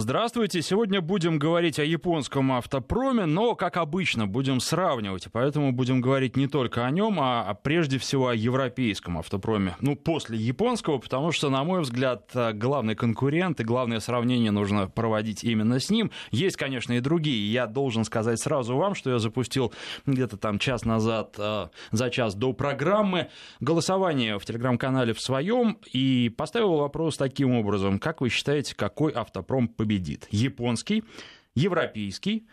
Здравствуйте. Сегодня будем говорить о японском автопроме, но, как обычно, будем сравнивать. Поэтому будем говорить не только о нем, а прежде всего о европейском автопроме. Ну, после японского, потому что, на мой взгляд, главный конкурент и главное сравнение нужно проводить именно с ним. Есть, конечно, и другие. Я должен сказать сразу вам, что я запустил где-то там час назад, э, за час до программы, голосование в телеграм-канале в своем и поставил вопрос таким образом. Как вы считаете, какой автопром победит? Победит? Японский, европейский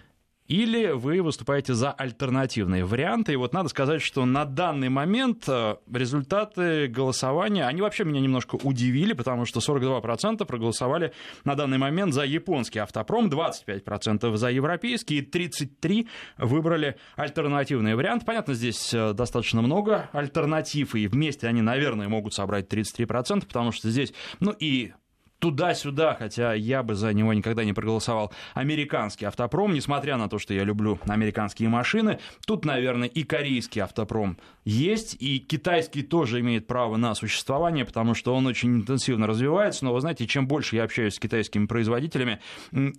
или вы выступаете за альтернативные варианты. И вот надо сказать, что на данный момент э, результаты голосования, они вообще меня немножко удивили, потому что 42% проголосовали на данный момент за японский автопром, 25% за европейский, и 33% выбрали альтернативный вариант. Понятно, здесь э, достаточно много альтернатив, и вместе они, наверное, могут собрать 33%, потому что здесь, ну и туда-сюда, хотя я бы за него никогда не проголосовал, американский автопром, несмотря на то, что я люблю американские машины. Тут, наверное, и корейский автопром есть, и китайский тоже имеет право на существование, потому что он очень интенсивно развивается. Но вы знаете, чем больше я общаюсь с китайскими производителями,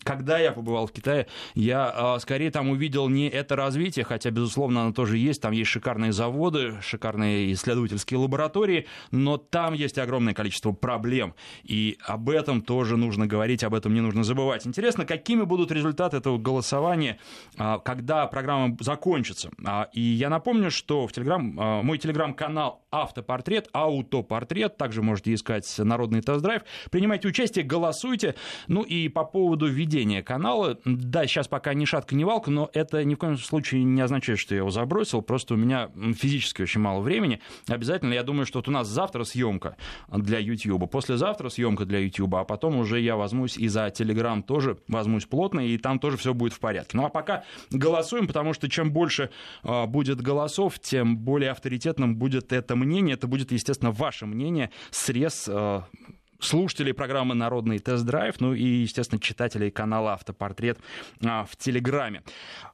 когда я побывал в Китае, я а, скорее там увидел не это развитие, хотя, безусловно, оно тоже есть. Там есть шикарные заводы, шикарные исследовательские лаборатории, но там есть огромное количество проблем. И об этом тоже нужно говорить, об этом не нужно забывать. Интересно, какими будут результаты этого голосования, а, когда программа закончится. А, и я напомню, что в Телеграм а, мой телеграм-канал «Автопортрет», «Аутопортрет», также можете искать «Народный тест-драйв». Принимайте участие, голосуйте. Ну и по поводу ведения канала, да, сейчас пока ни шатка, ни валка, но это ни в коем случае не означает, что я его забросил, просто у меня физически очень мало времени. Обязательно, я думаю, что вот у нас завтра съемка для YouTube, послезавтра съемка для YouTube, а потом уже я возьмусь и за Телеграм тоже возьмусь плотно, и там тоже все будет в порядке. Ну а пока голосуем, потому что чем больше а, будет голосов, тем более авторитетным будет это мнение. Это будет, естественно, ваше мнение, срез э, слушателей программы «Народный тест-драйв», ну и, естественно, читателей канала «Автопортрет» а, в Телеграме.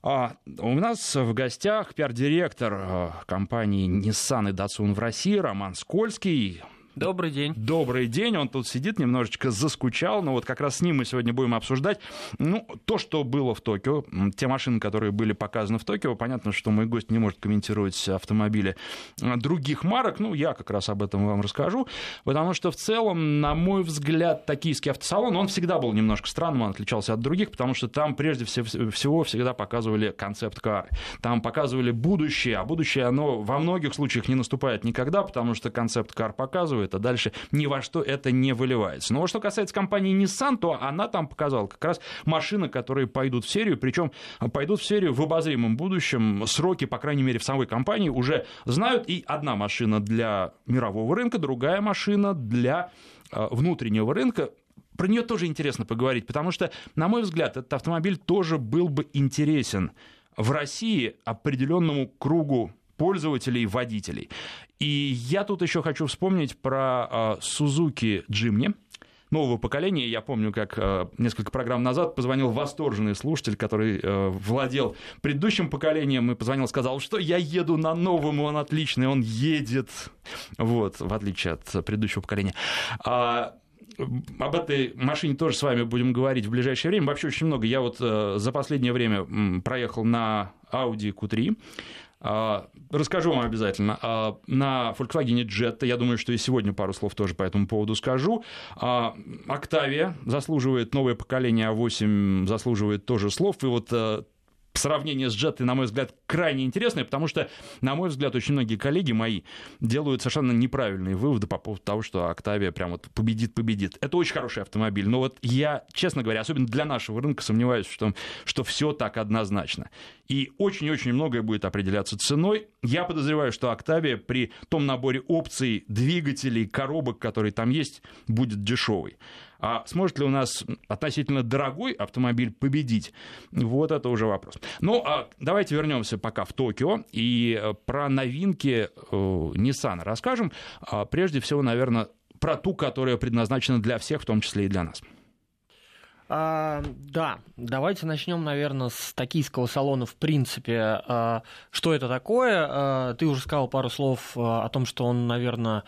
А, у нас в гостях пиар-директор компании Nissan и Datsun в России Роман Скользкий. Добрый день. Добрый день. Он тут сидит, немножечко заскучал, но вот как раз с ним мы сегодня будем обсуждать. Ну, то, что было в Токио, те машины, которые были показаны в Токио, понятно, что мой гость не может комментировать автомобили других марок, ну, я как раз об этом вам расскажу, потому что в целом, на мой взгляд, токийский автосалон, он всегда был немножко странным, он отличался от других, потому что там прежде всего всегда показывали концепт-кары, там показывали будущее, а будущее, оно во многих случаях не наступает никогда, потому что концепт-кар показывает, а дальше ни во что это не выливается. Но что касается компании Nissan, то она там показала как раз машины, которые пойдут в серию, причем пойдут в серию в обозримом будущем. Сроки, по крайней мере, в самой компании уже знают. И одна машина для мирового рынка, другая машина для э, внутреннего рынка про нее тоже интересно поговорить, потому что, на мой взгляд, этот автомобиль тоже был бы интересен в России определенному кругу пользователей, водителей. И я тут еще хочу вспомнить про Suzuki Jimny, нового поколения. Я помню, как э, несколько программ назад позвонил восторженный слушатель, который э, владел предыдущим поколением, и позвонил, сказал, что я еду на новом, он отличный, он едет. Вот, в отличие от предыдущего поколения. А, об этой машине тоже с вами будем говорить в ближайшее время. Вообще очень много. Я вот э, за последнее время проехал на Audi Q3. Расскажу вам обязательно. А, на Volkswagen Jetta, я думаю, что и сегодня пару слов тоже по этому поводу скажу. А, Octavia заслуживает, новое поколение А8 заслуживает тоже слов. И вот э, сравнение с Джеттой, на мой взгляд, крайне интересное, потому что, на мой взгляд, очень многие коллеги мои делают совершенно неправильные выводы по поводу того, что Октавия прям вот победит-победит. Это очень хороший автомобиль, но вот я, честно говоря, особенно для нашего рынка сомневаюсь, что, что все так однозначно. И очень-очень многое будет определяться ценой. Я подозреваю, что Октавия при том наборе опций, двигателей, коробок, которые там есть, будет дешевый. А сможет ли у нас относительно дорогой автомобиль победить? Вот это уже вопрос. Ну, а давайте вернемся пока в Токио и э, про новинки э, Nissan расскажем. А прежде всего, наверное, про ту, которая предназначена для всех, в том числе и для нас. А, да, давайте начнем, наверное, с токийского салона в принципе. А, что это такое? А, ты уже сказал пару слов а, о том, что он, наверное,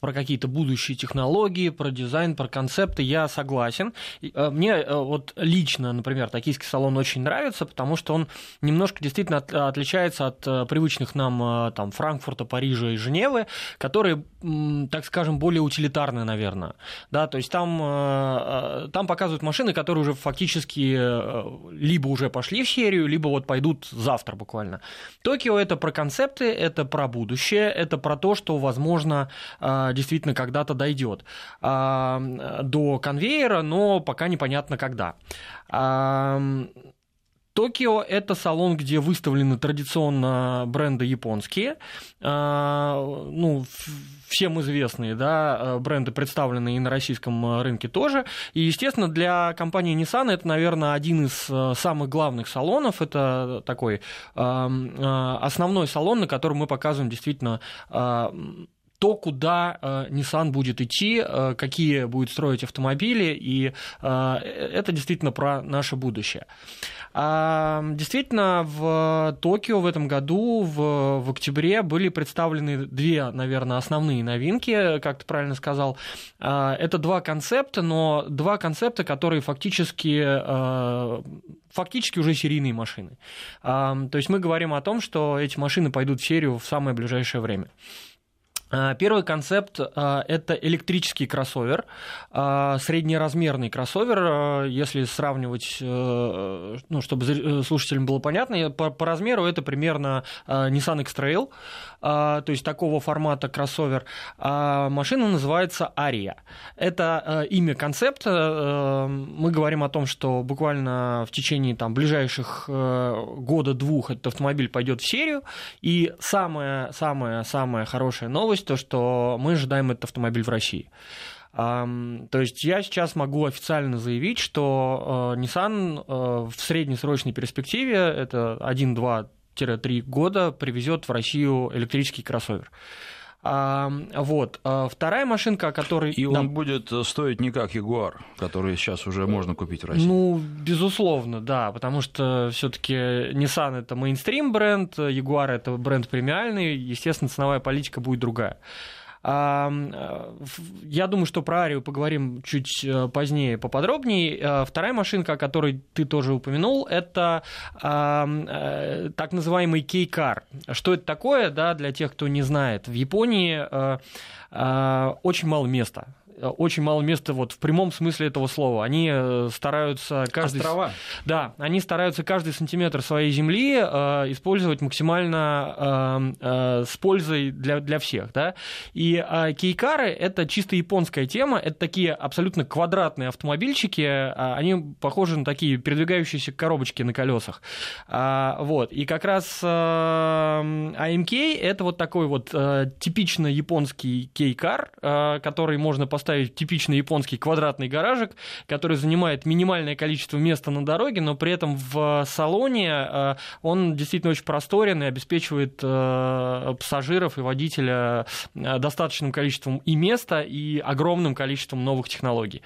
про какие-то будущие технологии, про дизайн, про концепты. Я согласен. А, мне а, вот лично, например, токийский салон очень нравится, потому что он немножко действительно от, отличается от привычных нам там Франкфурта, Парижа и Женевы, которые, так скажем, более утилитарные, наверное. Да, то есть там, там показывают машины, которые уже фактически э, либо уже пошли в серию, либо вот пойдут завтра буквально. Токио это про концепты, это про будущее, это про то, что, возможно, э, действительно когда-то дойдет э, до конвейера, но пока непонятно когда. Токио – это салон, где выставлены традиционно бренды японские, а, ну, всем известные, да, бренды представлены и на российском рынке тоже. И, естественно, для компании Nissan это, наверное, один из самых главных салонов. Это такой а, основной салон, на котором мы показываем действительно а, то, куда э, Nissan будет идти, э, какие будет строить автомобили, и э, это действительно про наше будущее. А, действительно, в Токио в этом году, в, в октябре, были представлены две, наверное, основные новинки, как ты правильно сказал. А, это два концепта, но два концепта, которые фактически а, фактически уже серийные машины. То есть мы говорим о том, что эти машины пойдут в серию в самое ближайшее время. А, первый концепт а, – это электрический кроссовер, а, среднеразмерный кроссовер, если сравнивать, э, ну, чтобы э, слушателям было понятно, по, по размеру это примерно Nissan X-Trail, то есть такого формата кроссовер. Машина называется Aria. Это э, имя концепта. Мы говорим о том, что буквально в течение там, ближайших года-двух этот автомобиль пойдет в серию, и самая-самая-самая хорошая новость новость, то, что мы ожидаем этот автомобиль в России. То есть я сейчас могу официально заявить, что э, Nissan э, в среднесрочной перспективе, это 1-2-3 года, привезет в Россию электрический кроссовер. А, вот. А вторая машинка, о которой... И он будет стоить не как Jaguar, который сейчас уже можно купить в России. Ну, безусловно, да, потому что все таки Nissan — это мейнстрим бренд, Jaguar — это бренд премиальный, естественно, ценовая политика будет другая. Э, я думаю, что про Арию поговорим чуть э, позднее поподробнее. Э, вторая машинка, о которой ты тоже упомянул, это так называемый кей-кар. Что это такое, да, для тех, кто не знает? В Японии очень мало места очень мало места вот в прямом смысле этого слова. Они э, стараются каждый... Острова. Да, они стараются каждый сантиметр своей земли э, использовать максимально э, э, с пользой для, для всех. Да? И э, кейкары — это чисто японская тема, это такие абсолютно квадратные автомобильчики, э, они похожи на такие передвигающиеся коробочки на колесах. Э, вот. И как раз э, AMK — это вот такой вот э, типично японский кейкар, э, который можно поставить поставить типичный японский квадратный гаражик, который занимает минимальное количество места на дороге, но при этом в салоне э, он действительно очень просторен и обеспечивает э, пассажиров и водителя э, достаточным количеством и места, и огромным количеством новых технологий.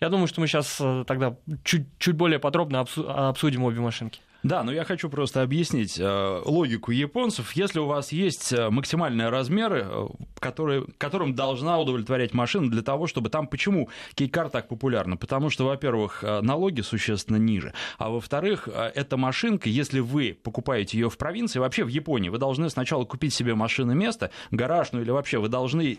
Я думаю, что мы сейчас тогда чуть, чуть более подробно обсудим обе машинки. Да, но я хочу просто объяснить э, логику японцев. Если у вас есть э, максимальные размеры, э, которые, которым должна удовлетворять машина для того, чтобы там... Почему кейкар так популярна? Потому что, во-первых, налоги существенно ниже, а во-вторых, эта машинка, если вы покупаете ее в провинции, вообще в Японии, вы должны сначала купить себе машины место, гараж, ну или вообще вы должны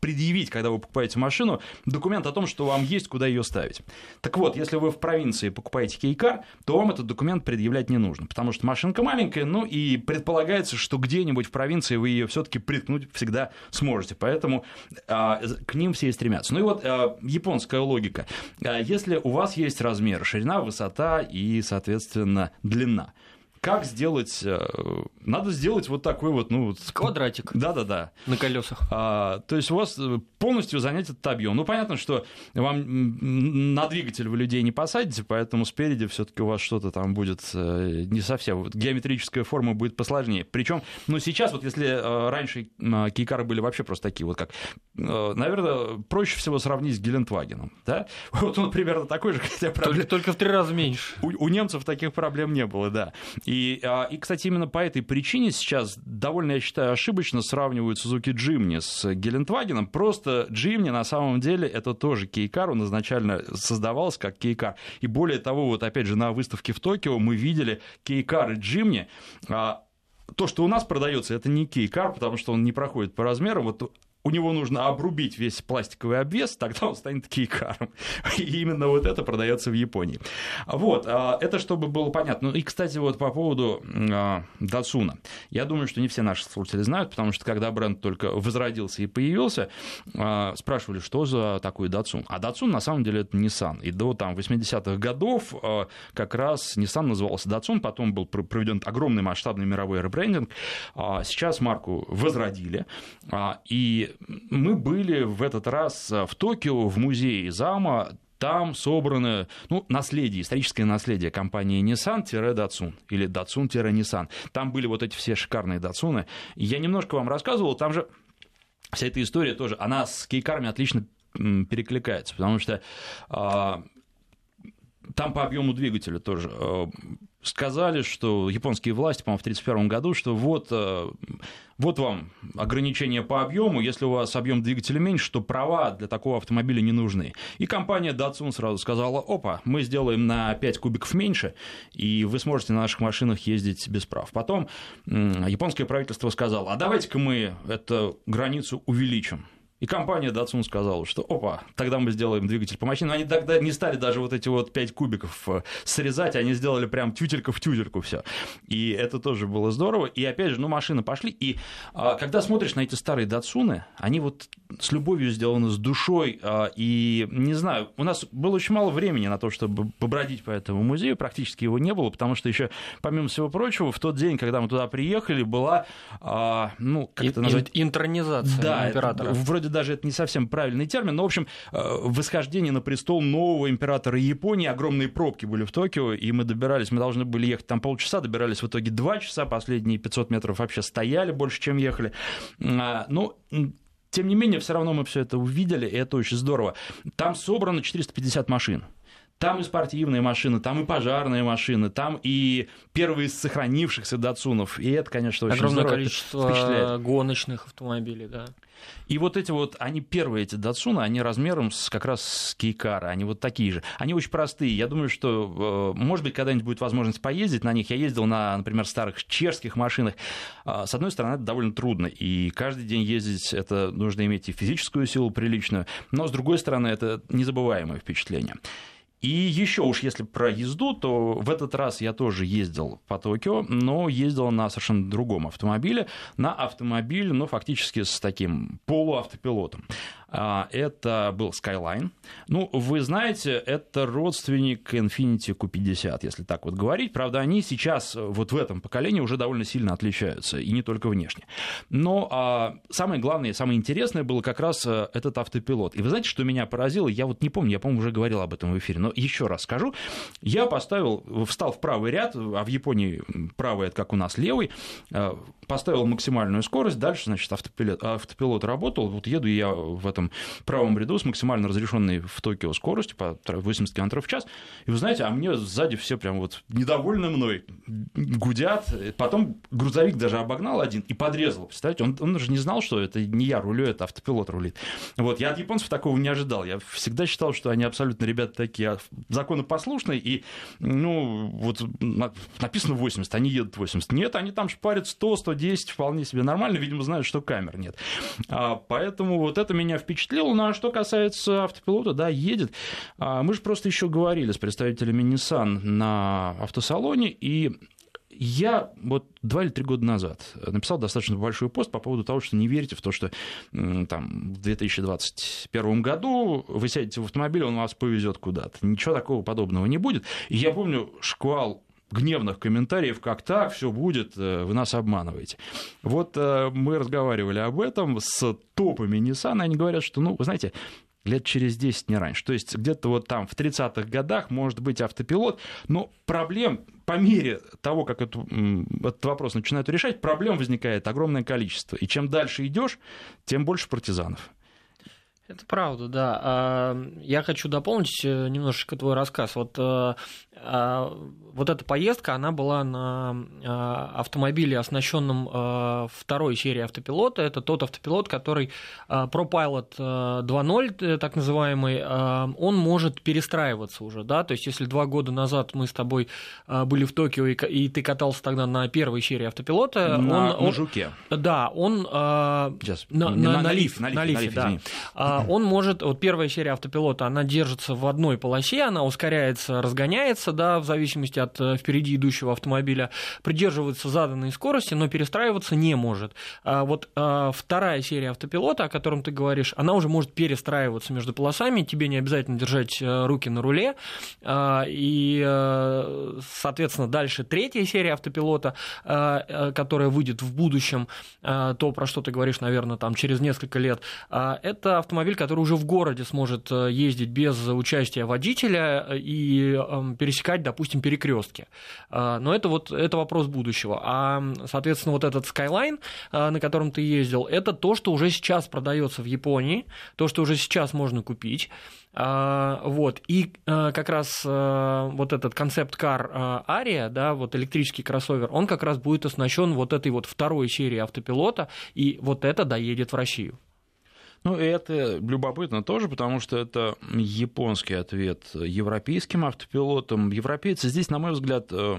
предъявить, когда вы покупаете машину, документ о том, что вам есть куда ее ставить. Так вот, если вы в провинции покупаете кейкар, то вам этот документ предъявлять не нужно, потому что машинка маленькая, ну и предполагается, что где-нибудь в провинции вы ее все-таки приткнуть всегда сможете, поэтому а, к ним все и стремятся. Ну и вот а, японская логика. А, если у вас есть размер, ширина, высота и, соответственно, длина, как сделать... Э, надо сделать вот такой вот, ну... Квадратик. Да-да-да. На колесах. А, то есть у вас э, полностью занять этот объем. Ну, понятно, что вам на двигатель вы людей не посадите, поэтому спереди все таки у вас что-то там будет э, не совсем... Геометрическая форма будет посложнее. Причем, ну, сейчас вот если раньше кейкары были вообще просто такие вот как... Наверное, проще всего сравнить с Гелендвагеном, да? Вот он примерно такой же, хотя проблем... только, только в три раза меньше. У, у немцев таких проблем не было, да. И, а, и, кстати, именно по этой причине сейчас довольно, я считаю, ошибочно сравнивают Suzuki Jimny с Гелендвагеном. Просто Jimny на самом деле это тоже кейкар, он изначально создавался как кейкар. И более того, вот опять же на выставке в Токио мы видели кейкар и Jimny, а, то, что у нас продается, это не кейкар, потому что он не проходит по размерам. Вот у него нужно обрубить весь пластиковый обвес, тогда он станет кейкаром. И именно вот это продается в Японии. Вот, а, это чтобы было понятно. Ну и, кстати, вот по поводу Датсуна. Я думаю, что не все наши слушатели знают, потому что когда бренд только возродился и появился, а, спрашивали, что за такой Датсун. А Датсун на самом деле это Nissan. И до там 80-х годов а, как раз Nissan назывался Датсун, потом был проведен огромный масштабный мировой ребрендинг. Сейчас марку возродили. И мы были в этот раз в Токио, в музее Зама, там собрано ну, наследие, историческое наследие компании Nissan-Datsun или Datsun-Nissan. Там были вот эти все шикарные Датсуны. Я немножко вам рассказывал, там же вся эта история тоже, она с кейкарами отлично перекликается, потому что а, там по объему двигателя тоже а, сказали, что японские власти, по-моему, в 1931 году, что вот, э, вот вам ограничение по объему, если у вас объем двигателя меньше, то права для такого автомобиля не нужны. И компания Datsun сразу сказала, опа, мы сделаем на 5 кубиков меньше, и вы сможете на наших машинах ездить без прав. Потом японское правительство сказало, а давайте-ка мы эту границу увеличим. И компания Datsun сказала, что опа, тогда мы сделаем двигатель по мощнее. Но они тогда не стали даже вот эти вот 5 кубиков э, срезать, они сделали прям тютелька в тютельку все. И это тоже было здорово. И опять же, ну, машины пошли. И а, когда смотришь на эти старые Датсуны, они вот с любовью сделаны, с душой. А, и не знаю, у нас было очень мало времени на то, чтобы побродить по этому музею, практически его не было, потому что еще, помимо всего прочего, в тот день, когда мы туда приехали, была, а, ну, как это назвать? Интронизация да, императора. Вроде вроде даже это не совсем правильный термин, но, в общем, э, восхождение на престол нового императора Японии, огромные пробки были в Токио, и мы добирались, мы должны были ехать там полчаса, добирались в итоге два часа, последние 500 метров вообще стояли больше, чем ехали. А, ну, тем не менее, все равно мы все это увидели, и это очень здорово. Там собрано 450 машин. Там и спортивные машины, там и пожарные машины, там и первые из сохранившихся датсунов. И это, конечно, очень Огромное здорово. количество гоночных автомобилей, да. И вот эти вот, они первые, эти датсуны, они размером с, как раз с кейкара, они вот такие же. Они очень простые. Я думаю, что, э, может быть, когда-нибудь будет возможность поездить на них. Я ездил на, например, старых чешских машинах. А, с одной стороны, это довольно трудно, и каждый день ездить, это нужно иметь и физическую силу приличную, но, с другой стороны, это незабываемое впечатление. И еще уж если про езду, то в этот раз я тоже ездил по Токио, но ездил на совершенно другом автомобиле, на автомобиле, ну, фактически с таким полуавтопилотом. А, это был Skyline. Ну, вы знаете, это родственник Infiniti Q50, если так вот говорить. Правда, они сейчас вот в этом поколении уже довольно сильно отличаются, и не только внешне. Но а, самое главное, самое интересное было как раз э, этот автопилот. И вы знаете, что меня поразило? Я вот не помню, я, по-моему, уже говорил об этом в эфире, но еще раз скажу. Я поставил, встал в правый ряд, а в Японии правый это как у нас левый, э, поставил максимальную скорость, дальше, значит, автопилот, автопилот работал, вот еду я в этом правом ряду с максимально разрешенной в Токио скоростью по 80 км в час, и вы знаете, а мне сзади все прям вот недовольны мной, гудят, потом грузовик даже обогнал один и подрезал, представляете, он, он же не знал, что это не я рулю, это автопилот рулит. Вот, я от японцев такого не ожидал, я всегда считал, что они абсолютно ребята такие законопослушные, и, ну, вот написано 80, они едут 80. Нет, они там шпарят 100, 110 10 вполне себе нормально, видимо, знают, что камер нет. А, поэтому вот это меня впечатлило. Ну, а что касается автопилота, да, едет. А, мы же просто еще говорили с представителями Nissan на автосалоне, и я вот два или три года назад написал достаточно большой пост по поводу того, что не верите в то, что там, в 2021 году вы сядете в автомобиль, он вас повезет куда-то. Ничего такого подобного не будет. И я помню шквал гневных комментариев, как так, все будет, вы нас обманываете. Вот мы разговаривали об этом с топами Nissan, они говорят, что, ну, вы знаете, лет через 10, не раньше. То есть где-то вот там в 30-х годах может быть автопилот, но проблем по мере того, как эту, этот вопрос начинают решать, проблем возникает огромное количество. И чем дальше идешь, тем больше партизанов. Это правда, да. А, я хочу дополнить э, немножечко твой рассказ. Вот э, вот эта поездка, она была на а, автомобиле, оснащенном а, второй серии автопилота. Это тот автопилот, который ProPilot 2.0, э, так называемый, он может перестраиваться уже, да, то есть если два года назад мы с тобой были в Токио, и ты катался тогда на первой серии автопилота, на, он, на жуке. Да, он... Сейчас, на, на, на, лиф, на, лиф, на лифе, да. Извини. Он может, вот первая серия автопилота, она держится в одной полосе, она ускоряется, разгоняется, двигаться, да, в зависимости от э, впереди идущего автомобиля, придерживается заданной скорости, но перестраиваться не может. А вот а, вторая серия автопилота, о котором ты говоришь, она уже может перестраиваться между полосами, тебе не обязательно держать э, руки на руле, а, и, э, соответственно, дальше третья серия автопилота, которая выйдет в будущем, то, про что ты говоришь, наверное, там через несколько лет, это автомобиль, который уже в городе сможет ездить без участия водителя и пересекать пересекать, допустим, перекрестки. А, но это вот это вопрос будущего. А, соответственно, вот этот Skyline, а, на котором ты ездил, это то, что уже сейчас продается в Японии, то, что уже сейчас можно купить. Вот. И как раз вот этот концепт-кар Ария, да, вот электрический кроссовер, он как раз будет оснащен вот этой вот второй серией автопилота, и вот это доедет в Россию. Ну, это любопытно тоже, потому что это японский ответ европейским автопилотам. Европейцы здесь, на мой взгляд, э,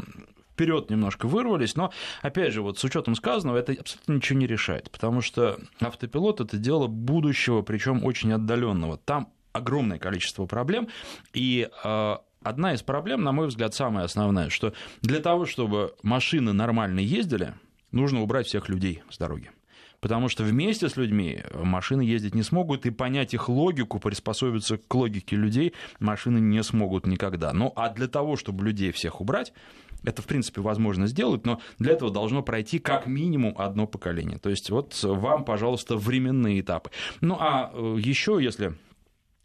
вперед немножко вырвались, но, опять же, вот с учетом сказанного, это абсолютно ничего не решает, потому что автопилот это дело будущего, причем очень отдаленного. Там огромное количество проблем, и э, одна из проблем, на мой взгляд, самая основная, что для того, чтобы машины нормально ездили, нужно убрать всех людей с дороги потому что вместе с людьми машины ездить не смогут, и понять их логику, приспособиться к логике людей машины не смогут никогда. Ну, а для того, чтобы людей всех убрать, это, в принципе, возможно сделать, но для этого должно пройти как минимум одно поколение. То есть вот вам, пожалуйста, временные этапы. Ну, а э, еще, если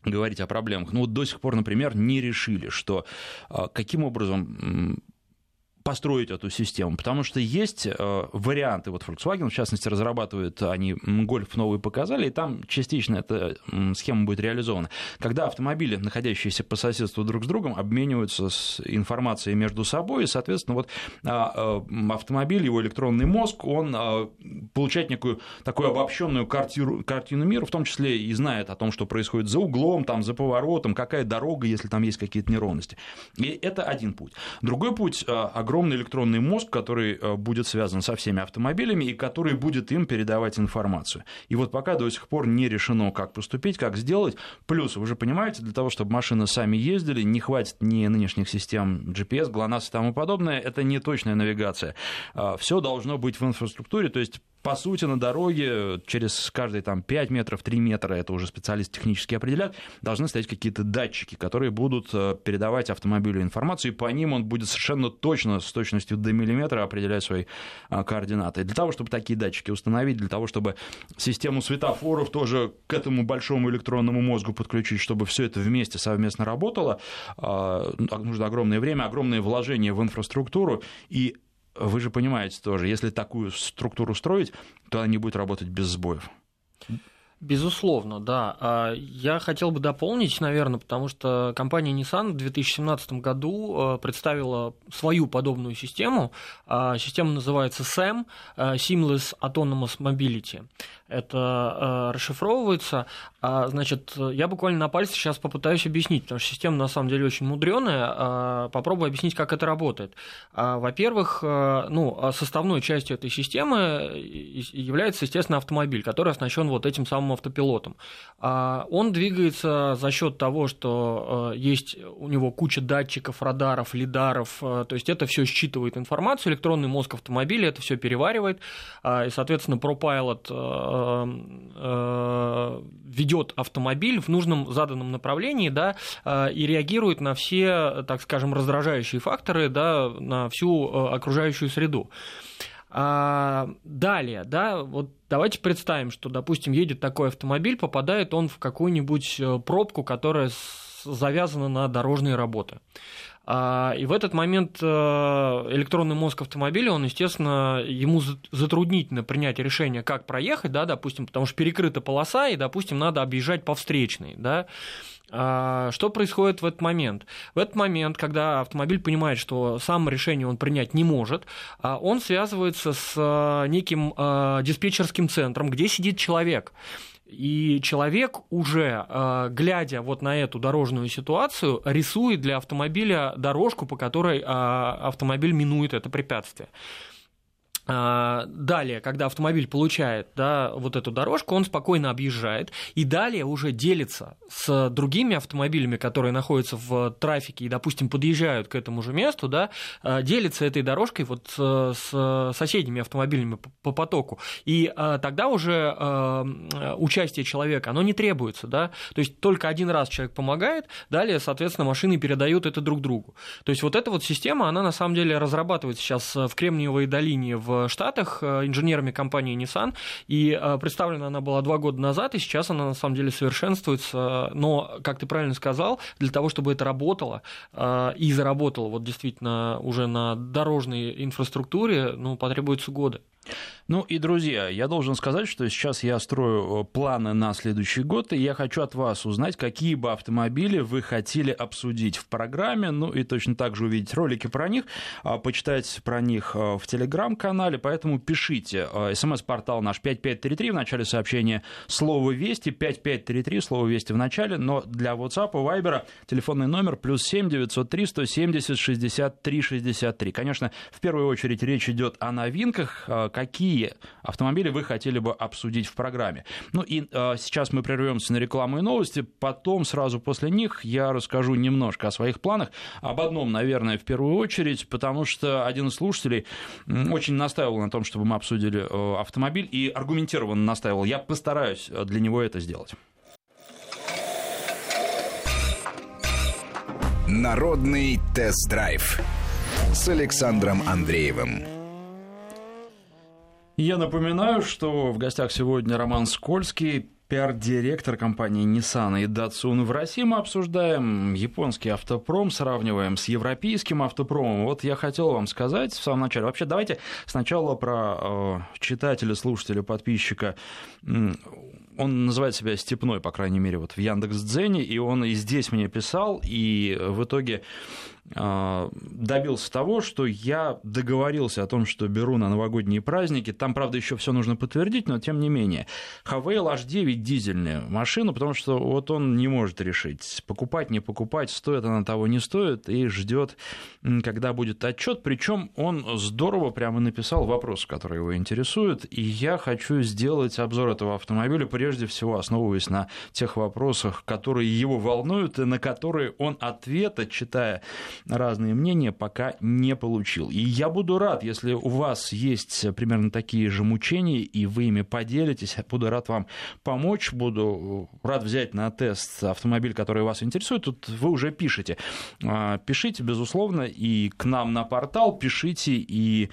говорить о проблемах. Ну, вот до сих пор, например, не решили, что э, каким образом построить эту систему, потому что есть э, варианты, вот Volkswagen, в частности, разрабатывает, они гольф новый показали, и там частично эта схема будет реализована, когда автомобили, находящиеся по соседству друг с другом, обмениваются с информацией между собой, и, соответственно, вот а, э, автомобиль, его электронный мозг, он э, получает некую такую обобщенную картину, картину мира, в том числе и знает о том, что происходит за углом, там, за поворотом, какая дорога, если там есть какие-то неровности. И это один путь. Другой путь огромный огромный электронный мозг, который э, будет связан со всеми автомобилями и который будет им передавать информацию. И вот пока до сих пор не решено, как поступить, как сделать. Плюс, вы же понимаете, для того, чтобы машины сами ездили, не хватит ни нынешних систем GPS, GLONASS и тому подобное, это не точная навигация. А, Все должно быть в инфраструктуре, то есть по сути, на дороге через каждые там, 5 метров, 3 метра, это уже специалисты технически определят, должны стоять какие-то датчики, которые будут э, передавать автомобилю информацию, и по ним он будет совершенно точно, с точностью до миллиметра определять свои а, координаты. Для того, чтобы такие датчики установить, для того, чтобы систему светофоров тоже к этому большому электронному мозгу подключить, чтобы все это вместе совместно работало, а, нужно огромное время, огромное вложение в инфраструктуру, и вы же понимаете тоже, если такую структуру строить, то она не будет работать без сбоев. Безусловно, да. А я хотел бы дополнить, наверное, потому что компания Nissan в 2017 году э, представила свою подобную систему. А, система называется SAM э, – Seamless Autonomous Mobility это э, расшифровывается. А, значит, я буквально на пальце сейчас попытаюсь объяснить, потому что система на самом деле очень мудреная. А, попробую объяснить, как это работает. А, во-первых, э, ну, составной частью этой системы является, естественно, автомобиль, который оснащен вот этим самым автопилотом. А, он двигается за счет того, что э, есть у него куча датчиков, радаров, лидаров, э, то есть это все считывает информацию, электронный мозг автомобиля это все переваривает, а, и, соответственно, ProPilot ведет автомобиль в нужном заданном направлении, да, и реагирует на все, так скажем, раздражающие факторы, да, на всю окружающую среду. А, далее, да, вот давайте представим, что, допустим, едет такой автомобиль, попадает он в какую-нибудь э, пробку, которая завязана на дорожные работы. А, и в этот момент э, электронный мозг автомобиля, он, естественно, ему затруднительно принять решение, как проехать, да, допустим, потому что перекрыта полоса, и, допустим, надо объезжать по встречной, да, а, что происходит в этот момент? В этот момент, когда автомобиль понимает, что сам решение он принять не может, а, он связывается с а, неким диспетчерским центром, где сидит человек. И человек уже, глядя вот на эту дорожную ситуацию, рисует для автомобиля дорожку, по которой автомобиль минует это препятствие. А, далее, когда автомобиль получает да, вот эту дорожку, он спокойно объезжает и далее уже делится с другими автомобилями, которые находятся в трафике и, допустим, подъезжают к этому же месту, да, а, делится этой дорожкой вот с соседними автомобилями по потоку. И а, тогда уже участие человека, оно не требуется. Да? То есть только один раз человек помогает, далее, соответственно, машины передают это друг другу. То есть вот эта вот система, она на самом деле разрабатывается сейчас в Кремниевой долине в Штатах э, инженерами компании Nissan, и э, представлена она была два года назад, и сейчас она на самом деле совершенствуется, но, как ты правильно сказал, для того, чтобы это работало э, и заработало вот действительно уже на дорожной инфраструктуре, ну, потребуются годы. Ну и, друзья, я должен сказать, что сейчас я строю э, планы на следующий год, и я хочу от вас узнать, какие бы автомобили вы хотели обсудить в программе, ну и точно так же увидеть ролики про них, а, почитать про них э, в телеграм-канале, поэтому пишите. Э, СМС-портал наш 5533, в начале сообщения слово «Вести», 5533, слово «Вести» в начале, но для WhatsApp и Viber телефонный номер плюс 7 903 170 63 63. Конечно, в первую очередь речь идет о новинках, какие автомобили вы хотели бы обсудить в программе. Ну и э, сейчас мы прервемся на рекламу и новости, потом сразу после них я расскажу немножко о своих планах, об одном, наверное, в первую очередь, потому что один из слушателей очень настаивал на том, чтобы мы обсудили э, автомобиль, и аргументированно настаивал. Я постараюсь э, для него это сделать. Народный тест-драйв с Александром Андреевым. Я напоминаю, что в гостях сегодня Роман Скользкий, пиар-директор компании Nissan и Datsun в России. Мы обсуждаем японский автопром, сравниваем с европейским автопромом. Вот я хотел вам сказать в самом начале. Вообще, давайте сначала про э, читателя, слушателя, подписчика он называет себя степной, по крайней мере, вот в Яндекс.Дзене, и он и здесь мне писал, и в итоге а, добился того, что я договорился о том, что беру на новогодние праздники. Там, правда, еще все нужно подтвердить, но тем не менее. Хавейл H9 дизельную машину, потому что вот он не может решить, покупать, не покупать, стоит она того, не стоит, и ждет, когда будет отчет. Причем он здорово прямо написал вопрос, который его интересует, и я хочу сделать обзор этого автомобиля, прежде всего основываясь на тех вопросах, которые его волнуют, и на которые он ответа, читая разные мнения, пока не получил. И я буду рад, если у вас есть примерно такие же мучения, и вы ими поделитесь, буду рад вам помочь, буду рад взять на тест автомобиль, который вас интересует. Тут вы уже пишете. А, пишите, безусловно, и к нам на портал, пишите и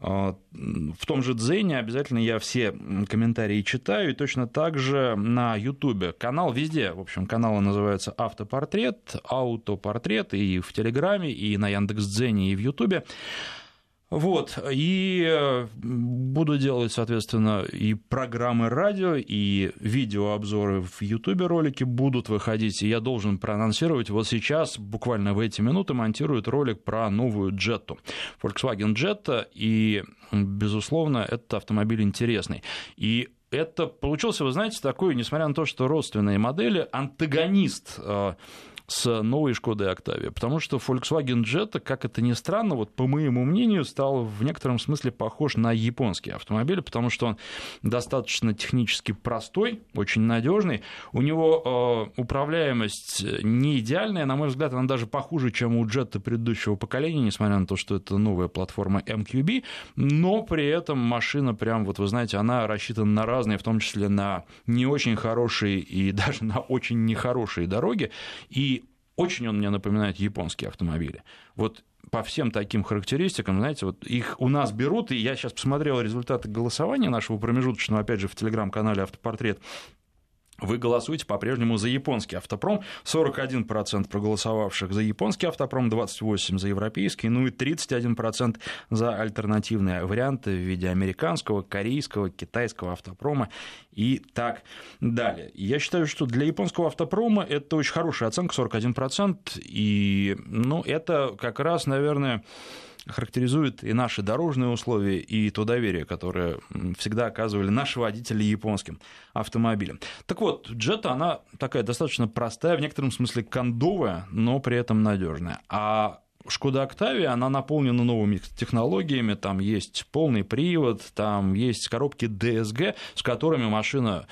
в том же Дзене обязательно я все комментарии читаю, и точно так же на Ютубе. Канал везде, в общем, каналы называются «Автопортрет», «Аутопортрет» и в Телеграме, и на Яндекс.Дзене, и в Ютубе. Вот, и буду делать, соответственно, и программы радио, и видеообзоры в Ютубе ролики будут выходить, и я должен проанонсировать, вот сейчас, буквально в эти минуты, монтируют ролик про новую Jetta, Volkswagen Jetta, и, безусловно, этот автомобиль интересный. И это получился, вы знаете, такой, несмотря на то, что родственные модели, антагонист э, с новой Шкодой Октавия. Потому что Volkswagen Jetta, как это ни странно, вот по моему мнению, стал в некотором смысле похож на японский автомобиль, потому что он достаточно технически простой, очень надежный. У него э, управляемость не идеальная, на мой взгляд, она даже похуже, чем у Jetta предыдущего поколения, несмотря на то, что это новая платформа MQB, но при этом машина прям, вот вы знаете, она рассчитана на разные, в том числе на не очень хорошие и даже на очень нехорошие дороги, и очень он мне напоминает японские автомобили. Вот по всем таким характеристикам, знаете, вот их у нас берут, и я сейчас посмотрел результаты голосования нашего промежуточного, опять же, в телеграм-канале «Автопортрет», вы голосуете по-прежнему за японский автопром. 41% проголосовавших за японский автопром, 28% за европейский, ну и 31% за альтернативные варианты в виде американского, корейского, китайского автопрома и так далее. Я считаю, что для японского автопрома это очень хорошая оценка, 41%, и ну, это как раз, наверное, характеризует и наши дорожные условия, и то доверие, которое всегда оказывали наши водители японским автомобилям. Так вот, Джета, она такая достаточно простая, в некотором смысле кондовая, но при этом надежная. А Шкода Октавия, она наполнена новыми технологиями, там есть полный привод, там есть коробки DSG, с которыми машина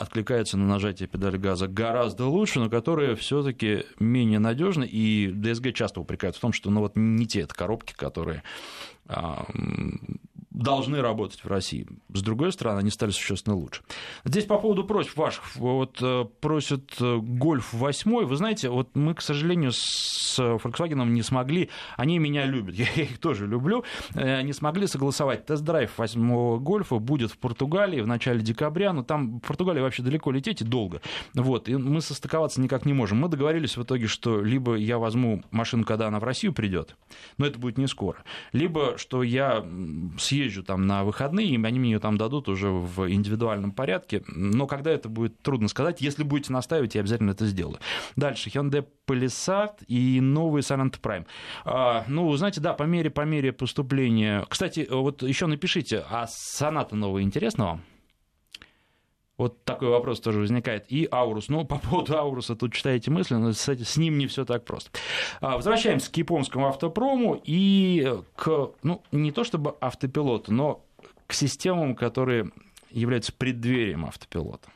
откликается на нажатие педали газа гораздо лучше, но которые все-таки менее надежны. И DSG часто упрекают в том, что ну, вот не те это коробки, которые должны работать в России. С другой стороны, они стали существенно лучше. Здесь по поводу просьб ваших. Вот э, просят э, Гольф 8. Вы знаете, вот мы, к сожалению, с Volkswagen не смогли, они меня любят, я их тоже люблю, э, не смогли согласовать. Тест-драйв 8 Гольфа будет в Португалии в начале декабря, но там в Португалии вообще далеко лететь и долго. Вот, и мы состыковаться никак не можем. Мы договорились в итоге, что либо я возьму машину, когда она в Россию придет, но это будет не скоро, либо что я съезжу съезжу там на выходные, и они мне ее там дадут уже в индивидуальном порядке. Но когда это будет, трудно сказать. Если будете настаивать, я обязательно это сделаю. Дальше. Hyundai Palisade и новый Silent Prime. А, ну, знаете, да, по мере, по мере поступления... Кстати, вот еще напишите, а соната новая интересна вам? Вот такой вопрос тоже возникает. И Аурус. Ну, по поводу Ауруса тут читаете мысли, но с, с ним не все так просто. А, возвращаемся к японскому автопрому и к, ну, не то чтобы автопилоту, но к системам, которые являются преддверием автопилота.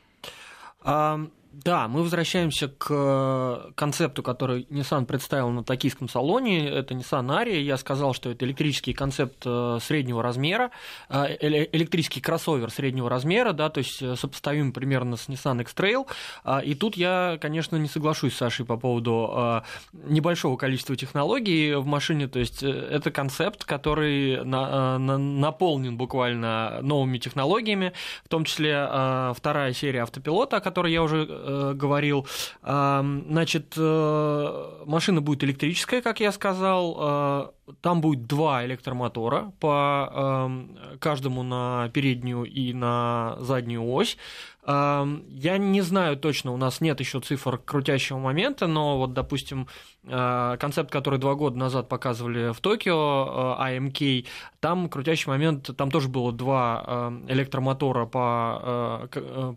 Да, мы возвращаемся к э, концепту, который Nissan представил на токийском салоне. Это Nissan Aria. Я сказал, что это электрический концепт э, среднего размера, э, электрический кроссовер среднего размера, да, то есть сопоставим примерно с Nissan X-Trail. А, и тут я, конечно, не соглашусь с Сашей по поводу небольшого количества технологий в машине. То есть это концепт, который наполнен буквально новыми технологиями, в том числе вторая серия автопилота, о которой я уже э, говорил. Э, значит, э, машина будет электрическая, как я сказал. Э, там будет два электромотора по э, каждому на переднюю и на заднюю ось. Я не знаю точно, у нас нет еще цифр крутящего момента, но вот, допустим, а, концепт, который два года назад показывали в Токио, AMK, а там крутящий момент, там тоже было два а, электромотора по,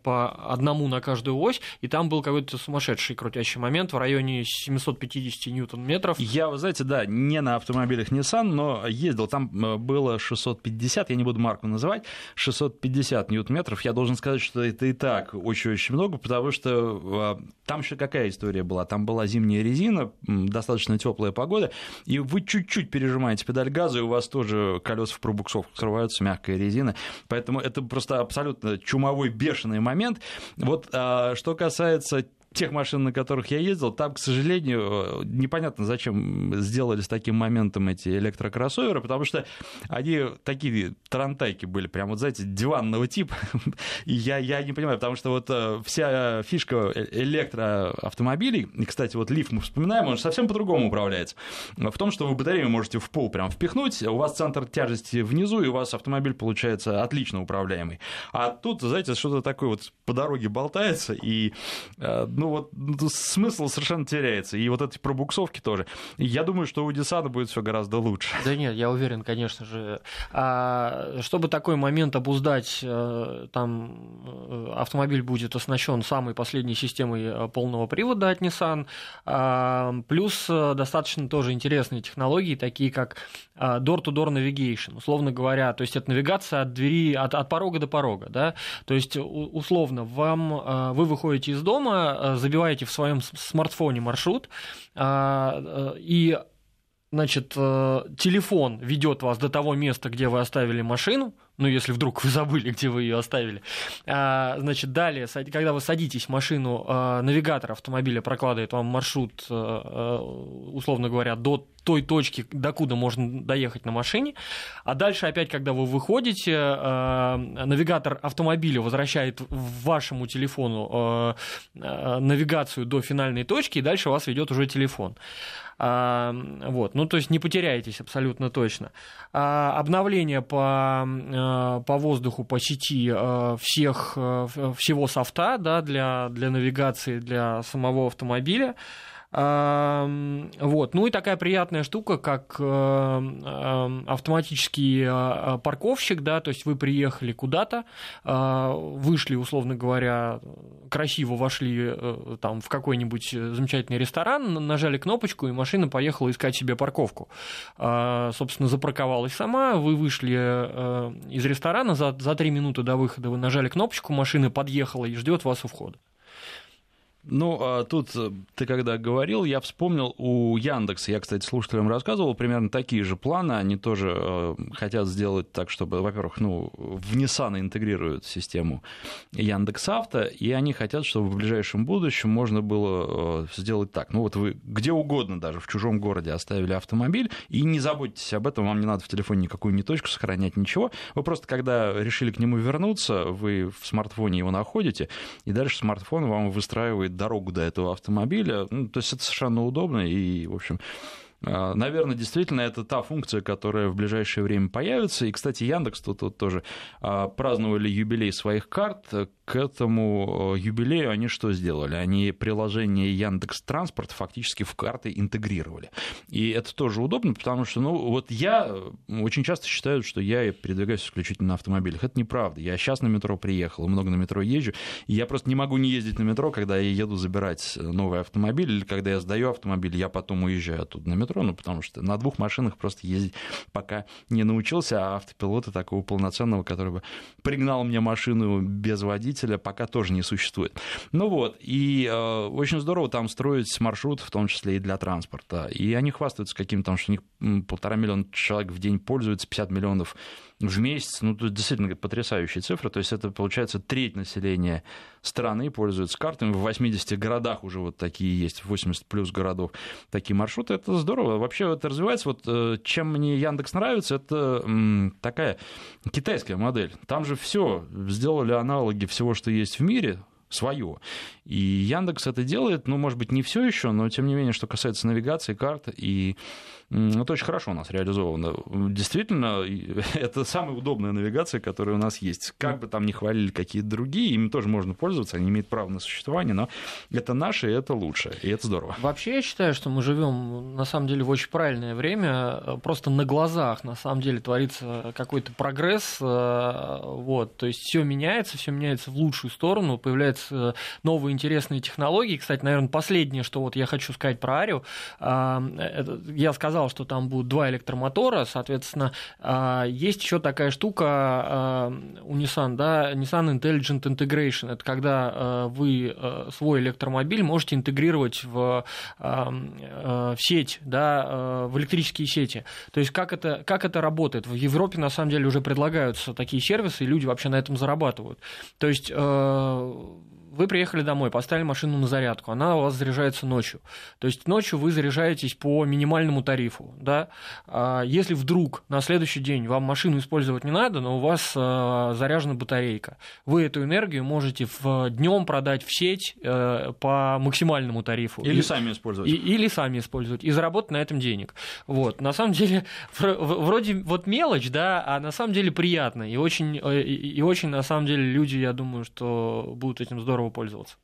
по одному на каждую ось, и там был какой-то сумасшедший крутящий момент в районе 750 ньютон-метров. Я, вы знаете, да, не на автомобилях Nissan, но ездил, там было 650, я не буду марку называть, 650 ньютон-метров. Я должен сказать, что это так очень-очень много, потому что э, там еще какая история была? Там была зимняя резина, достаточно теплая погода, и вы чуть-чуть пережимаете педаль газа, и у вас тоже колеса в пробуксовку срываются, мягкая резина. Поэтому это просто абсолютно чумовой, бешеный момент. Вот а, что касается тех машин, на которых я ездил, там, к сожалению, непонятно, зачем сделали с таким моментом эти электрокроссоверы, потому что они такие тарантайки были, прям вот, знаете, диванного типа. И я, я не понимаю, потому что вот э, вся фишка э, электроавтомобилей, и, кстати, вот лифт мы вспоминаем, он совсем по-другому управляется. В том, что вы батарею можете в пол прям впихнуть, у вас центр тяжести внизу, и у вас автомобиль получается отлично управляемый. А тут, знаете, что-то такое вот по дороге болтается, и, э, ну, ну вот ну, смысл совершенно теряется. И вот эти пробуксовки тоже. Я думаю, что у Десана будет все гораздо лучше. Да нет, я уверен, конечно же. А, чтобы такой момент обуздать, э, там э, автомобиль будет оснащен самой последней системой э, полного привода от Nissan. А, плюс достаточно тоже интересные технологии, такие как door-to-door navigation, условно говоря, то есть это навигация от двери, от, от порога до порога, да, то есть условно вам, вы выходите из дома, забиваете в своем смартфоне маршрут, и значит, телефон ведет вас до того места, где вы оставили машину, ну, если вдруг вы забыли, где вы ее оставили. А, значит, далее, когда вы садитесь в машину, а, навигатор автомобиля прокладывает вам маршрут, а, условно говоря, до той точки, докуда можно доехать на машине. А дальше опять, когда вы выходите, навигатор автомобиля возвращает вашему телефону навигацию до финальной точки, и дальше вас ведет уже телефон. Вот. Ну, то есть не потеряетесь абсолютно точно. Обновление по Э, по воздуху, по сети э, всех, э, всего софта да, для, для навигации, для самого автомобиля. Вот. Ну и такая приятная штука, как автоматический парковщик, да, то есть вы приехали куда-то, вышли, условно говоря, красиво вошли там в какой-нибудь замечательный ресторан, нажали кнопочку, и машина поехала искать себе парковку. Собственно, запарковалась сама, вы вышли из ресторана, за, 3 минуты до выхода вы нажали кнопочку, машина подъехала и ждет вас у входа. Ну, а тут э, ты когда говорил, я вспомнил у Яндекса, я, кстати, слушателям рассказывал, примерно такие же планы, они тоже э, хотят сделать так, чтобы, во-первых, ну, в Nissan интегрируют систему Яндекс Авто, и они хотят, чтобы в ближайшем будущем можно было э, сделать так. Ну, вот вы где угодно даже в чужом городе оставили автомобиль, и не заботьтесь об этом, вам не надо в телефоне никакую не точку сохранять, ничего. Вы просто, когда решили к нему вернуться, вы в смартфоне его находите, и дальше смартфон вам выстраивает дорогу до этого автомобиля. Ну, то есть это совершенно удобно и, в общем, а, Наверное, действительно, это та функция, которая в ближайшее время появится. И, кстати, Яндекс тут, тут тоже а, праздновали юбилей своих карт к этому э, юбилею они что сделали? Они приложение Яндекс Транспорт фактически в карты интегрировали. И это тоже удобно, потому что, ну, вот я очень часто считаю, что я передвигаюсь исключительно на автомобилях. Это неправда. Я сейчас на метро приехал, много на метро езжу, и я просто не могу не ездить на метро, когда я еду забирать новый автомобиль, или когда я сдаю автомобиль, я потом уезжаю оттуда на метро, ну, потому что на двух машинах просто ездить пока не научился, а автопилота такого полноценного, который бы пригнал мне машину без водителя, водителя пока тоже не существует. Ну вот, и э, очень здорово там строить маршрут, в том числе и для транспорта. И они хвастаются каким-то, что у них полтора миллиона человек в день пользуются, 50 миллионов в месяц. Ну, тут действительно потрясающие цифры. То есть это, получается, треть населения страны пользуются картами. В 80 городах уже вот такие есть, 80 плюс городов такие маршруты. Это здорово. Вообще это развивается. Вот э, чем мне Яндекс нравится, это такая китайская модель. Там же все сделали аналоги всего, что есть в мире, свое. И Яндекс это делает, ну, может быть, не все еще, но тем не менее, что касается навигации, карт и это очень хорошо у нас реализовано. Действительно, это самая удобная навигация, которая у нас есть. Как бы там ни хвалили какие-то другие, ими тоже можно пользоваться, они имеют право на существование, но это наше, и это лучше, и это здорово. Вообще, я считаю, что мы живем на самом деле в очень правильное время. Просто на глазах на самом деле творится какой-то прогресс. Э, вот, то есть все меняется, все меняется в лучшую сторону, появляются новые интересные технологии. Кстати, наверное, последнее, что вот я хочу сказать про Арио, э, я сказал, сказал, что там будут два электромотора, соответственно, а, есть еще такая штука а, у Nissan, да, Nissan Intelligent Integration. Это когда а, вы свой электромобиль можете интегрировать в, в сеть, да, в электрические сети. То есть как это, как это работает? В Европе на самом деле уже предлагаются такие сервисы, и люди вообще на этом зарабатывают. То есть вы приехали домой, поставили машину на зарядку, она у вас заряжается ночью. То есть ночью вы заряжаетесь по минимальному тарифу. Да? А если вдруг на следующий день вам машину использовать не надо, но у вас а, заряжена батарейка, вы эту энергию можете в днем продать в сеть э, по максимальному тарифу. Или и, сами использовать. И, или сами использовать. И заработать на этом денег. Вот. На самом деле, вроде вот мелочь, да, а на самом деле приятно. И очень, э, и очень на самом деле люди, я думаю, что будут этим здорово пользоваться.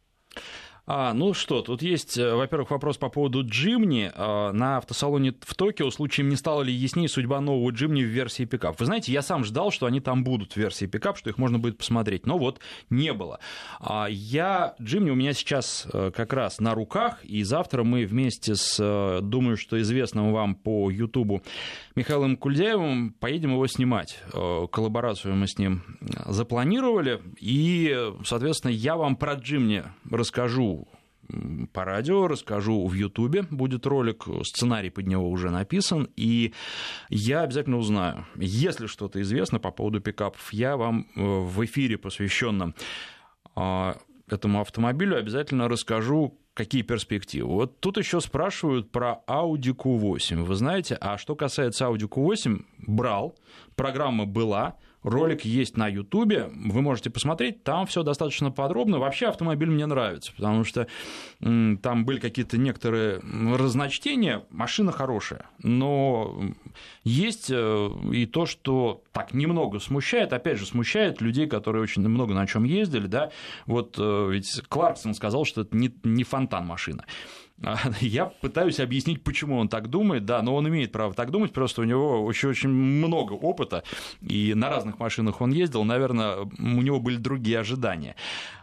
А, ну что, тут есть, э, во-первых, вопрос по поводу Джимни. А, на автосалоне в Токио случаем не стало ли яснее судьба нового Джимни в версии пикап? Вы знаете, я сам ждал, что они там будут в версии пикап, что их можно будет посмотреть, но вот не было. А, я, Джимни у меня сейчас э, как раз на руках, и завтра мы вместе с, э, думаю, что известным вам по Ютубу Михаилом Кульдяевым поедем его снимать. Коллаборацию мы с ним запланировали, и, соответственно, я вам про Джимни расскажу по радио, расскажу в Ютубе, будет ролик, сценарий под него уже написан, и я обязательно узнаю, если что-то известно по поводу пикапов, я вам э, в эфире, посвященном а, этому автомобилю, обязательно расскажу, какие перспективы. Вот тут еще спрашивают про Audi Q8. Вы знаете, а что касается Audi Q8, брал, программа была, Ролик есть на Ютубе, вы можете посмотреть, там все достаточно подробно. Вообще автомобиль мне нравится, потому что там были какие-то некоторые разночтения. Машина хорошая, но есть э, и то, что так немного смущает, опять же, смущает людей, которые очень много на чем ездили, да. Вот э, ведь Кларксон сказал, что это не, не фонтан машина. Я пытаюсь объяснить, почему он так думает, да, но он имеет право так думать, просто у него очень-очень много опыта, и на разных машинах он ездил, наверное, у него были другие ожидания.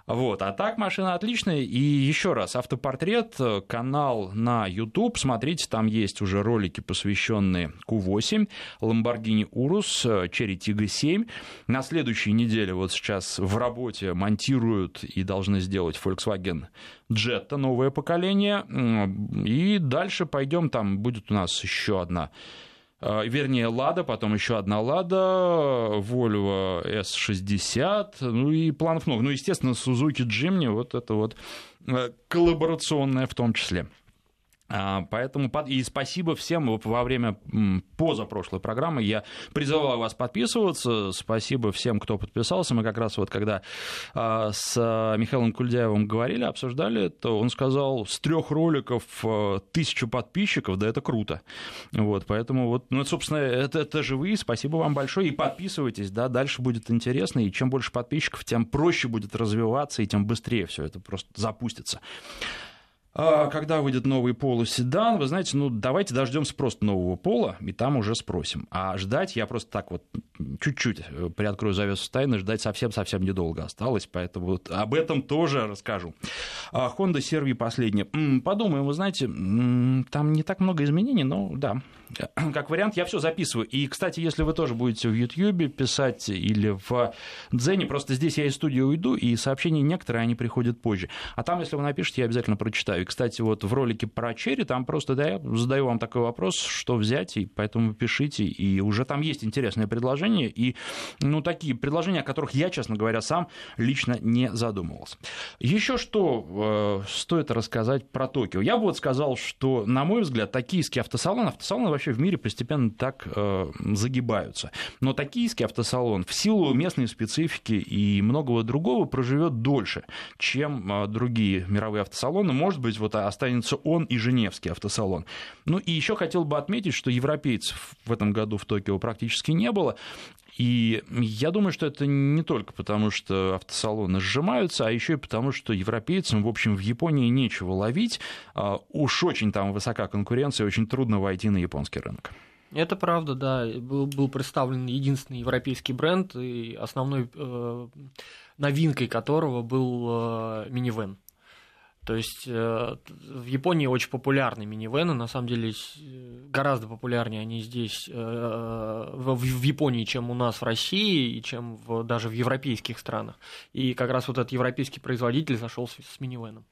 Вот. А так машина отличная. И еще раз, автопортрет, канал на YouTube. Смотрите, там есть уже ролики, посвященные Q8, Lamborghini Urus, Cherry Tiggo 7. На следующей неделе, вот сейчас в работе монтируют и должны сделать Volkswagen Jetta, новое поколение. И дальше пойдем, там будет у нас еще одна Э, вернее, Лада, потом еще одна Лада, Volvo S60, ну и планов много. Ну, естественно, Suzuki Jimny, вот это вот э, коллаборационная в том числе. А, поэтому и спасибо всем во время позапрошлой программы. Я призывал вас подписываться. Спасибо всем, кто подписался. Мы как раз вот когда а, с Михаилом Кульдяевым говорили, обсуждали то он сказал, с трех роликов а, тысячу подписчиков, да это круто. Вот, поэтому вот, ну, собственно, это, это же вы. Спасибо вам большое. И подписывайтесь, да, дальше будет интересно. И чем больше подписчиков, тем проще будет развиваться, и тем быстрее все это просто запустится. А когда выйдет новый полуседан, вы знаете, ну давайте дождемся просто нового пола, и там уже спросим. А ждать я просто так вот чуть-чуть э, приоткрою завесу тайны, ждать совсем-совсем недолго осталось, поэтому вот об этом тоже расскажу. А Honda Servi последняя. Подумаем, вы знаете, там не так много изменений, но да, как вариант, я все записываю. И, кстати, если вы тоже будете в YouTube писать или в Дзене, просто здесь я из студии уйду, и сообщения некоторые, они приходят позже. А там, если вы напишете, я обязательно прочитаю. И, кстати, вот в ролике про Черри, там просто да, я задаю вам такой вопрос, что взять, и поэтому пишите, и уже там есть интересные предложения, и, ну, такие предложения, о которых я, честно говоря, сам лично не задумывался. Еще что э, стоит рассказать про Токио? Я бы вот сказал, что, на мой взгляд, токийский автосалон, автосалон вообще в мире постепенно так э, загибаются. Но токийский автосалон в силу местной специфики и многого другого проживет дольше, чем э, другие мировые автосалоны. Может быть, вот останется он и Женевский автосалон. Ну и еще хотел бы отметить, что европейцев в этом году в Токио практически не было. И я думаю, что это не только потому, что автосалоны сжимаются, а еще и потому, что европейцам, в общем, в Японии нечего ловить. А, уж очень там высока конкуренция, очень трудно войти на японский рынок. Это правда, да. Был, был представлен единственный европейский бренд, и основной э, новинкой которого был э, минивэн. То есть э, в Японии очень популярны минивены, на самом деле гораздо популярнее они здесь, э, в Японии, чем у нас в России, и чем в, даже в европейских странах. И как раз вот этот европейский производитель зашел с минивеном.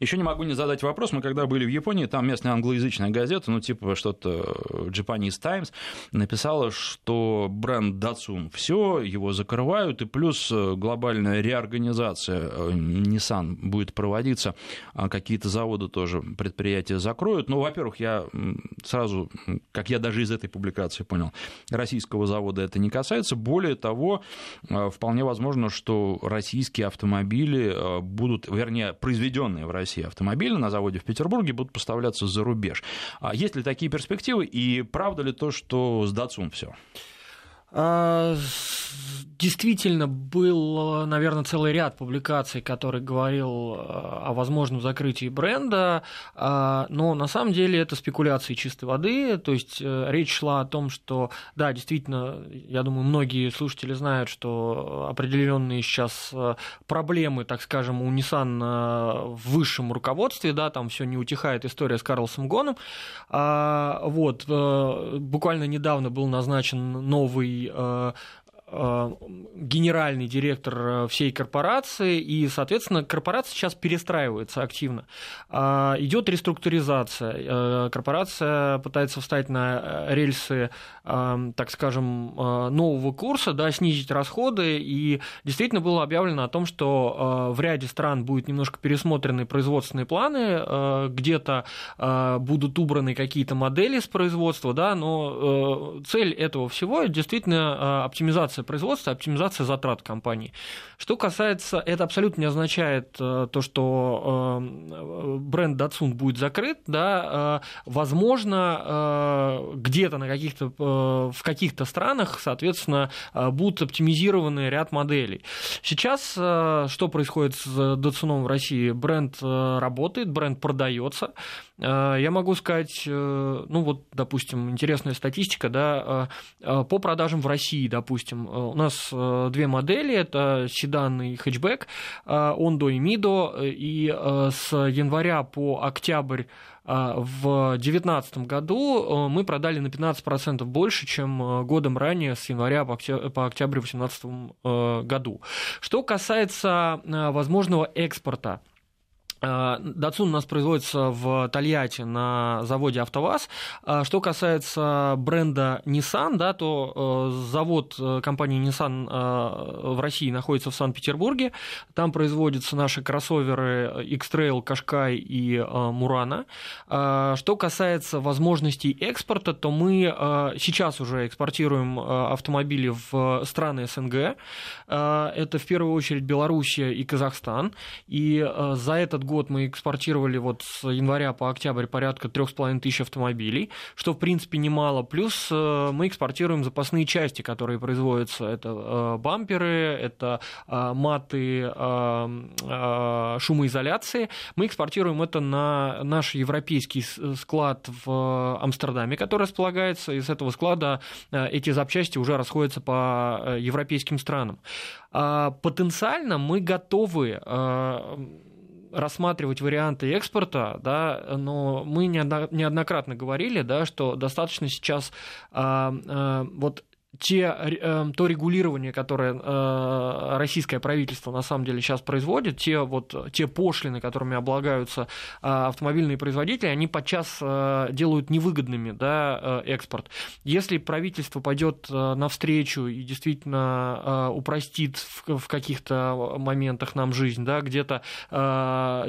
Еще не могу не задать вопрос. Мы когда были в Японии, там местная англоязычная газета, ну типа что-то Japanese Times, написала, что бренд Datsun все, его закрывают, и плюс э, глобальная реорганизация э, Nissan будет проводиться, а какие-то заводы тоже предприятия закроют. Ну, во-первых, я сразу, как я даже из этой публикации понял, российского завода это не касается. Более того, э, вполне возможно, что российские автомобили будут, вернее, произведенные в России автомобили на заводе в Петербурге будут поставляться за рубеж. А есть ли такие перспективы и правда ли то, что с Датсун все? А, действительно был, наверное, целый ряд публикаций, который говорил о возможном закрытии бренда, но на самом деле это спекуляции чистой воды, то есть речь шла о том, что, да, действительно, я думаю, многие слушатели знают, что определенные сейчас проблемы, так скажем, у Nissan в высшем руководстве, да, там все не утихает история с Карлосом Гоном, вот, буквально недавно был назначен новый э, Э, генеральный директор э, всей корпорации, и, соответственно, корпорация сейчас перестраивается активно. А, идет реструктуризация. Э, корпорация пытается встать на рельсы, так скажем, нового курса, да, снизить расходы, и действительно было объявлено о том, что в ряде стран будут немножко пересмотрены производственные планы, где-то будут убраны какие-то модели с производства, да, но цель этого всего действительно оптимизация оптимизация производства, оптимизация затрат компании. Что касается, это абсолютно не означает э, то, что э, бренд Datsun будет закрыт, да, э, возможно, где-то на каких-то, в каких-то странах, соответственно, будут оптимизированы ряд моделей. Сейчас что происходит с Datsun в России? Бренд работает, бренд продается. Я могу сказать, ну вот, допустим, интересная статистика, да, по продажам в России, допустим, у нас э, две модели, это седан и хэтчбэк, Ондо и Мидо, и э, с января по октябрь э, в 2019 году мы продали на 15% больше, чем годом ранее, с января по октябрь 2018 году. Что касается возможного экспорта Э, Датсун у нас производится в Тольятти на заводе АвтоВАЗ. Э, что касается бренда Nissan, да, то э, завод компании Nissan в России находится в Санкт-Петербурге. Там производятся наши кроссоверы X-Trail, Кашкай и Мурана. Что касается возможностей экспорта, то мы сейчас уже экспортируем автомобили в страны СНГ. Это в первую очередь Белоруссия и Казахстан. И за этот год год мы экспортировали вот с января по октябрь порядка 3,5 тысяч автомобилей, что, в принципе, немало. Плюс э, мы экспортируем запасные части, которые производятся. Это э, бамперы, это э, маты шумоизоляции. Мы экспортируем это на наш европейский склад в Амстердаме, который располагается. Из этого склада эти запчасти уже расходятся по европейским странам. А потенциально мы готовы рассматривать варианты экспорта, да, но мы неоднократно говорили, да, что достаточно сейчас а, а, вот те, э, то регулирование, которое э, российское правительство на самом деле сейчас производит, те, вот, те пошлины, которыми облагаются э, автомобильные производители, они подчас делают невыгодными да, экспорт. Если правительство пойдет навстречу и действительно упростит в каких-то моментах нам жизнь, да, где-то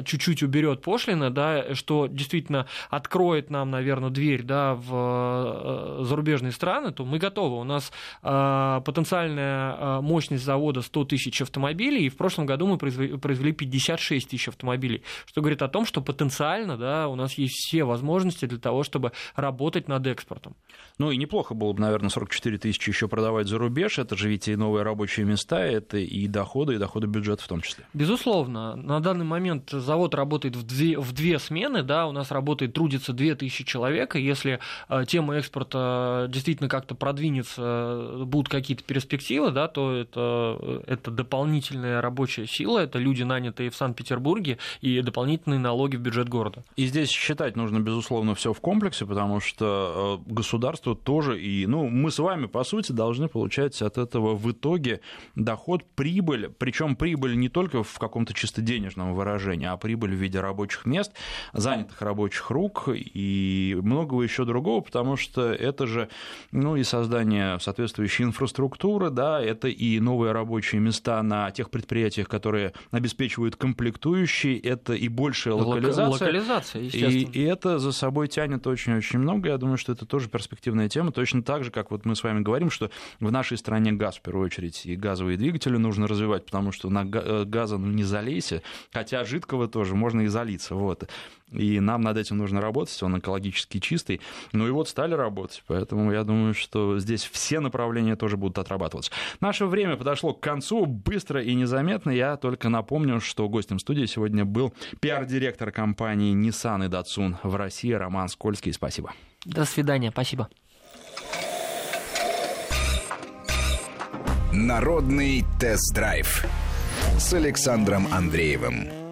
чуть-чуть уберет пошлины, да, что действительно откроет нам, наверное, дверь да, в зарубежные страны, то мы готовы. У нас Э, потенциальная э, мощность завода 100 тысяч автомобилей, и в прошлом году мы произвели 56 тысяч автомобилей, что говорит о том, что потенциально да, у нас есть все возможности для того, чтобы работать над экспортом. Ну и неплохо было бы, наверное, 44 тысячи еще продавать за рубеж, это же ведь и новые рабочие места, это и доходы, и доходы бюджета в том числе. Безусловно, на данный момент завод работает в две, в две смены, да, у нас работает, трудится 2000 человек, и если э, тема экспорта действительно как-то продвинется будут какие-то перспективы, да, то это, это дополнительная рабочая сила, это люди, нанятые в Санкт-Петербурге, и дополнительные налоги в бюджет города. И здесь считать нужно, безусловно, все в комплексе, потому что э, государство тоже, и ну, мы с вами, по сути, должны получать от этого в итоге доход, прибыль, причем прибыль не только в каком-то чисто денежном выражении, а прибыль в виде рабочих мест, занятых рабочих рук и многого еще другого, потому что это же, ну, и создание, соответствующей инфраструктуры, да, это и новые рабочие места на тех предприятиях, которые обеспечивают комплектующие, это и большая локализация. Локализация, естественно. И, и это за собой тянет очень-очень много. Я думаю, что это тоже перспективная тема. Точно так же, как вот мы с вами говорим, что в нашей стране газ, в первую очередь, и газовые двигатели нужно развивать, потому что на э, газа ну, не залейся, хотя жидкого тоже можно и залиться. Вот. И нам над этим нужно работать, он экологически чистый. Ну и вот стали работать, поэтому я думаю, что здесь все направления тоже будут отрабатываться. Наше время подошло к концу быстро и незаметно. Я только напомню, что гостем студии сегодня был пиар-директор компании Nissan и Datsun в России Роман Скользкий. Спасибо. До свидания, спасибо. Народный тест-драйв с Александром Андреевым.